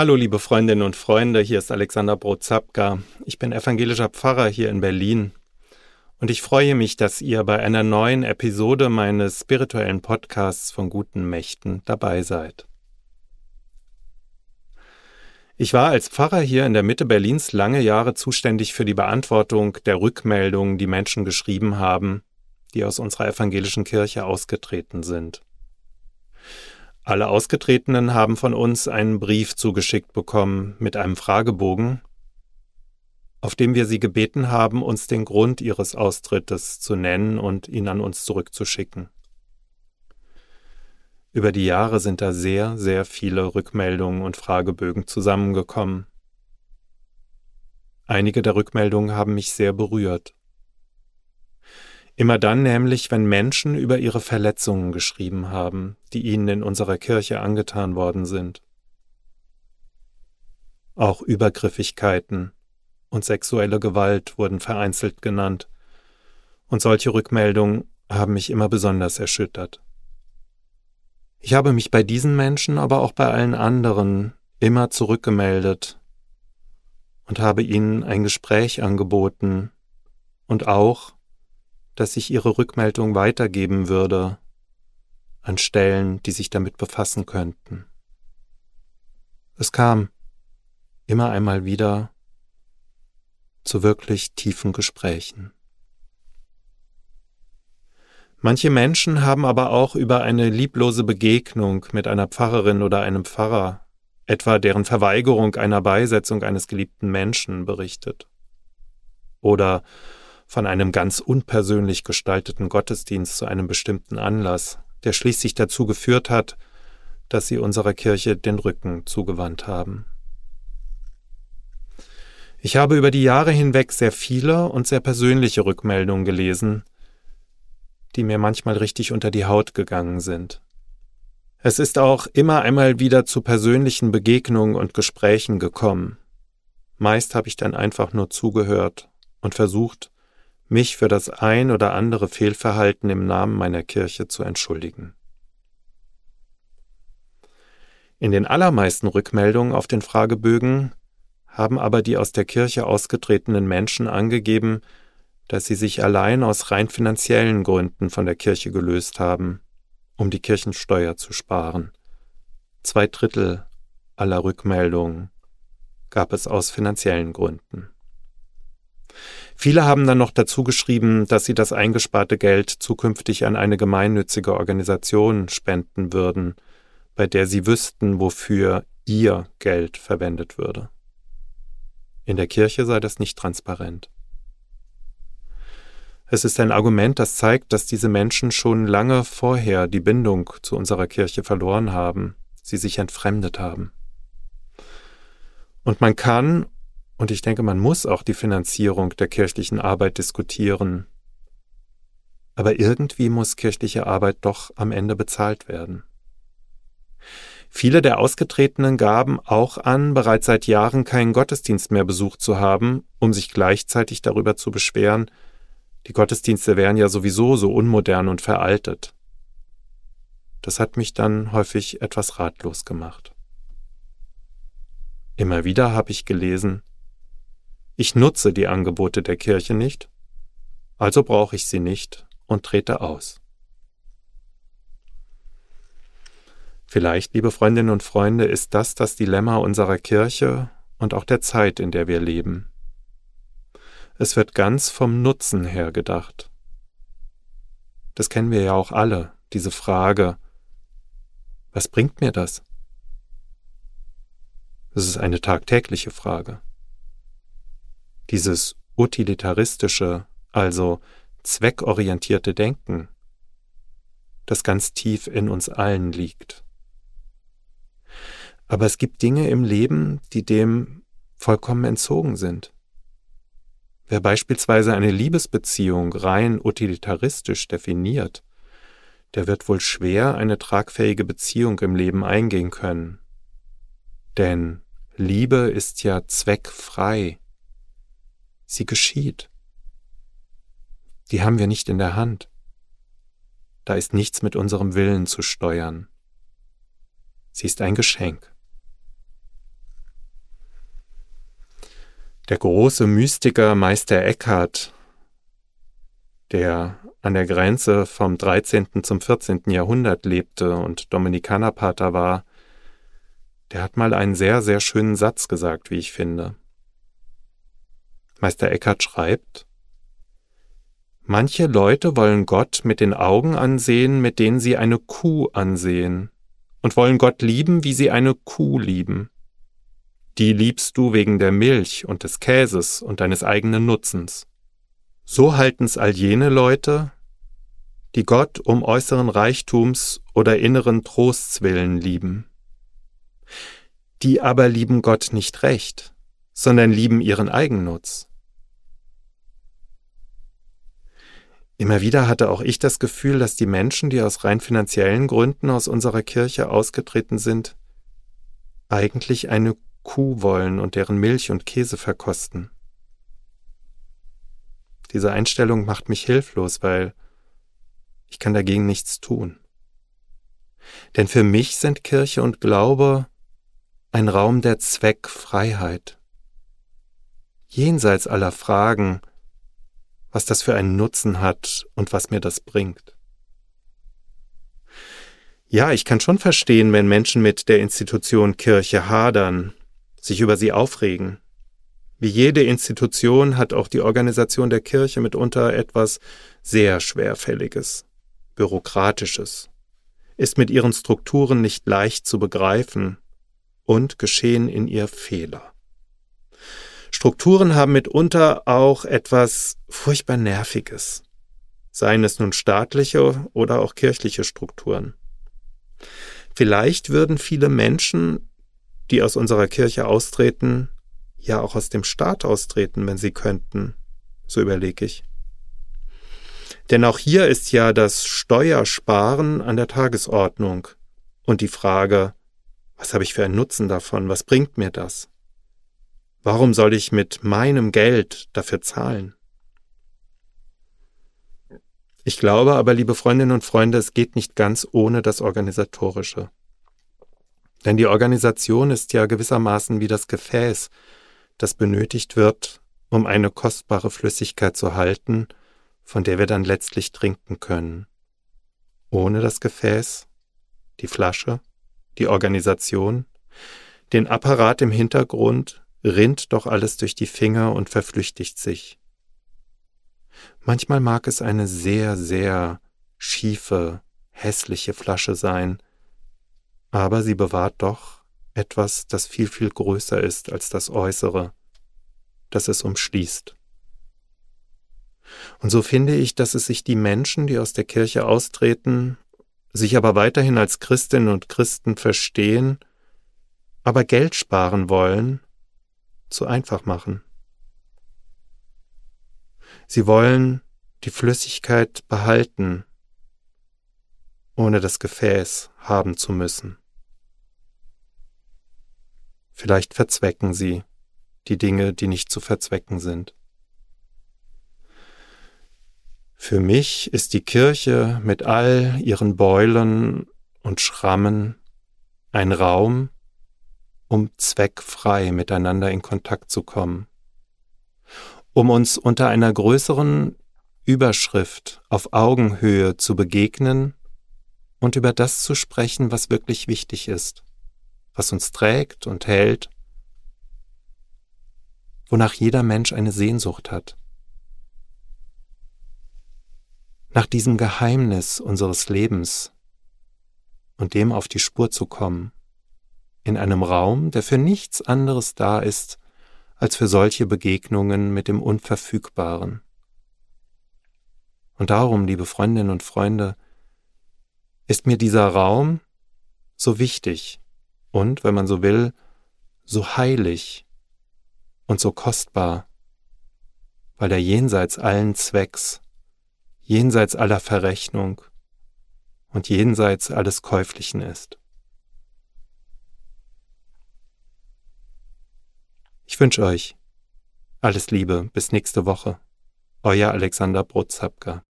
Hallo liebe Freundinnen und Freunde, hier ist Alexander Brozapka. Ich bin evangelischer Pfarrer hier in Berlin und ich freue mich, dass ihr bei einer neuen Episode meines spirituellen Podcasts von guten Mächten dabei seid. Ich war als Pfarrer hier in der Mitte Berlins lange Jahre zuständig für die Beantwortung der Rückmeldungen, die Menschen geschrieben haben, die aus unserer evangelischen Kirche ausgetreten sind. Alle Ausgetretenen haben von uns einen Brief zugeschickt bekommen mit einem Fragebogen, auf dem wir sie gebeten haben, uns den Grund ihres Austrittes zu nennen und ihn an uns zurückzuschicken. Über die Jahre sind da sehr, sehr viele Rückmeldungen und Fragebögen zusammengekommen. Einige der Rückmeldungen haben mich sehr berührt. Immer dann nämlich, wenn Menschen über ihre Verletzungen geschrieben haben, die ihnen in unserer Kirche angetan worden sind. Auch Übergriffigkeiten und sexuelle Gewalt wurden vereinzelt genannt, und solche Rückmeldungen haben mich immer besonders erschüttert. Ich habe mich bei diesen Menschen, aber auch bei allen anderen immer zurückgemeldet und habe ihnen ein Gespräch angeboten und auch, dass ich ihre Rückmeldung weitergeben würde an Stellen, die sich damit befassen könnten. Es kam immer einmal wieder zu wirklich tiefen Gesprächen. Manche Menschen haben aber auch über eine lieblose Begegnung mit einer Pfarrerin oder einem Pfarrer, etwa deren Verweigerung einer Beisetzung eines geliebten Menschen berichtet. Oder von einem ganz unpersönlich gestalteten Gottesdienst zu einem bestimmten Anlass, der schließlich dazu geführt hat, dass sie unserer Kirche den Rücken zugewandt haben. Ich habe über die Jahre hinweg sehr viele und sehr persönliche Rückmeldungen gelesen, die mir manchmal richtig unter die Haut gegangen sind. Es ist auch immer einmal wieder zu persönlichen Begegnungen und Gesprächen gekommen. Meist habe ich dann einfach nur zugehört und versucht, mich für das ein oder andere Fehlverhalten im Namen meiner Kirche zu entschuldigen. In den allermeisten Rückmeldungen auf den Fragebögen haben aber die aus der Kirche ausgetretenen Menschen angegeben, dass sie sich allein aus rein finanziellen Gründen von der Kirche gelöst haben, um die Kirchensteuer zu sparen. Zwei Drittel aller Rückmeldungen gab es aus finanziellen Gründen. Viele haben dann noch dazu geschrieben, dass sie das eingesparte Geld zukünftig an eine gemeinnützige Organisation spenden würden, bei der sie wüssten, wofür ihr Geld verwendet würde. In der Kirche sei das nicht transparent. Es ist ein Argument, das zeigt, dass diese Menschen schon lange vorher die Bindung zu unserer Kirche verloren haben, sie sich entfremdet haben. Und man kann und ich denke, man muss auch die Finanzierung der kirchlichen Arbeit diskutieren. Aber irgendwie muss kirchliche Arbeit doch am Ende bezahlt werden. Viele der Ausgetretenen gaben auch an, bereits seit Jahren keinen Gottesdienst mehr besucht zu haben, um sich gleichzeitig darüber zu beschweren, die Gottesdienste wären ja sowieso so unmodern und veraltet. Das hat mich dann häufig etwas ratlos gemacht. Immer wieder habe ich gelesen, ich nutze die Angebote der Kirche nicht, also brauche ich sie nicht und trete aus. Vielleicht, liebe Freundinnen und Freunde, ist das das Dilemma unserer Kirche und auch der Zeit, in der wir leben. Es wird ganz vom Nutzen her gedacht. Das kennen wir ja auch alle, diese Frage, was bringt mir das? Das ist eine tagtägliche Frage. Dieses utilitaristische, also zweckorientierte Denken, das ganz tief in uns allen liegt. Aber es gibt Dinge im Leben, die dem vollkommen entzogen sind. Wer beispielsweise eine Liebesbeziehung rein utilitaristisch definiert, der wird wohl schwer eine tragfähige Beziehung im Leben eingehen können. Denn Liebe ist ja zweckfrei sie geschieht. Die haben wir nicht in der Hand. Da ist nichts mit unserem Willen zu steuern. Sie ist ein Geschenk. Der große Mystiker Meister Eckhart, der an der Grenze vom 13. zum 14. Jahrhundert lebte und Dominikanerpater war, der hat mal einen sehr, sehr schönen Satz gesagt, wie ich finde. Meister Eckhart schreibt, Manche Leute wollen Gott mit den Augen ansehen, mit denen sie eine Kuh ansehen, und wollen Gott lieben, wie sie eine Kuh lieben. Die liebst du wegen der Milch und des Käses und deines eigenen Nutzens. So halten's all jene Leute, die Gott um äußeren Reichtums oder inneren Trosts willen lieben. Die aber lieben Gott nicht recht, sondern lieben ihren Eigennutz. Immer wieder hatte auch ich das Gefühl, dass die Menschen, die aus rein finanziellen Gründen aus unserer Kirche ausgetreten sind, eigentlich eine Kuh wollen und deren Milch und Käse verkosten. Diese Einstellung macht mich hilflos, weil ich kann dagegen nichts tun. Denn für mich sind Kirche und Glaube ein Raum der Zweckfreiheit. Jenseits aller Fragen, was das für einen Nutzen hat und was mir das bringt. Ja, ich kann schon verstehen, wenn Menschen mit der Institution Kirche hadern, sich über sie aufregen. Wie jede Institution hat auch die Organisation der Kirche mitunter etwas sehr Schwerfälliges, Bürokratisches, ist mit ihren Strukturen nicht leicht zu begreifen und geschehen in ihr Fehler. Strukturen haben mitunter auch etwas furchtbar Nerviges, seien es nun staatliche oder auch kirchliche Strukturen. Vielleicht würden viele Menschen, die aus unserer Kirche austreten, ja auch aus dem Staat austreten, wenn sie könnten, so überlege ich. Denn auch hier ist ja das Steuersparen an der Tagesordnung und die Frage, was habe ich für einen Nutzen davon, was bringt mir das? Warum soll ich mit meinem Geld dafür zahlen? Ich glaube aber, liebe Freundinnen und Freunde, es geht nicht ganz ohne das Organisatorische. Denn die Organisation ist ja gewissermaßen wie das Gefäß, das benötigt wird, um eine kostbare Flüssigkeit zu halten, von der wir dann letztlich trinken können. Ohne das Gefäß, die Flasche, die Organisation, den Apparat im Hintergrund, rinnt doch alles durch die Finger und verflüchtigt sich. Manchmal mag es eine sehr, sehr schiefe, hässliche Flasche sein, aber sie bewahrt doch etwas, das viel, viel größer ist als das Äußere, das es umschließt. Und so finde ich, dass es sich die Menschen, die aus der Kirche austreten, sich aber weiterhin als Christinnen und Christen verstehen, aber Geld sparen wollen, zu einfach machen. Sie wollen die Flüssigkeit behalten, ohne das Gefäß haben zu müssen. Vielleicht verzwecken sie die Dinge, die nicht zu verzwecken sind. Für mich ist die Kirche mit all ihren Beulen und Schrammen ein Raum, um zweckfrei miteinander in Kontakt zu kommen, um uns unter einer größeren Überschrift auf Augenhöhe zu begegnen und über das zu sprechen, was wirklich wichtig ist, was uns trägt und hält, wonach jeder Mensch eine Sehnsucht hat. Nach diesem Geheimnis unseres Lebens und dem auf die Spur zu kommen in einem Raum, der für nichts anderes da ist, als für solche Begegnungen mit dem Unverfügbaren. Und darum, liebe Freundinnen und Freunde, ist mir dieser Raum so wichtig und, wenn man so will, so heilig und so kostbar, weil er jenseits allen Zwecks, jenseits aller Verrechnung und jenseits alles Käuflichen ist. Ich wünsche euch alles Liebe, bis nächste Woche. Euer Alexander Brotzapka.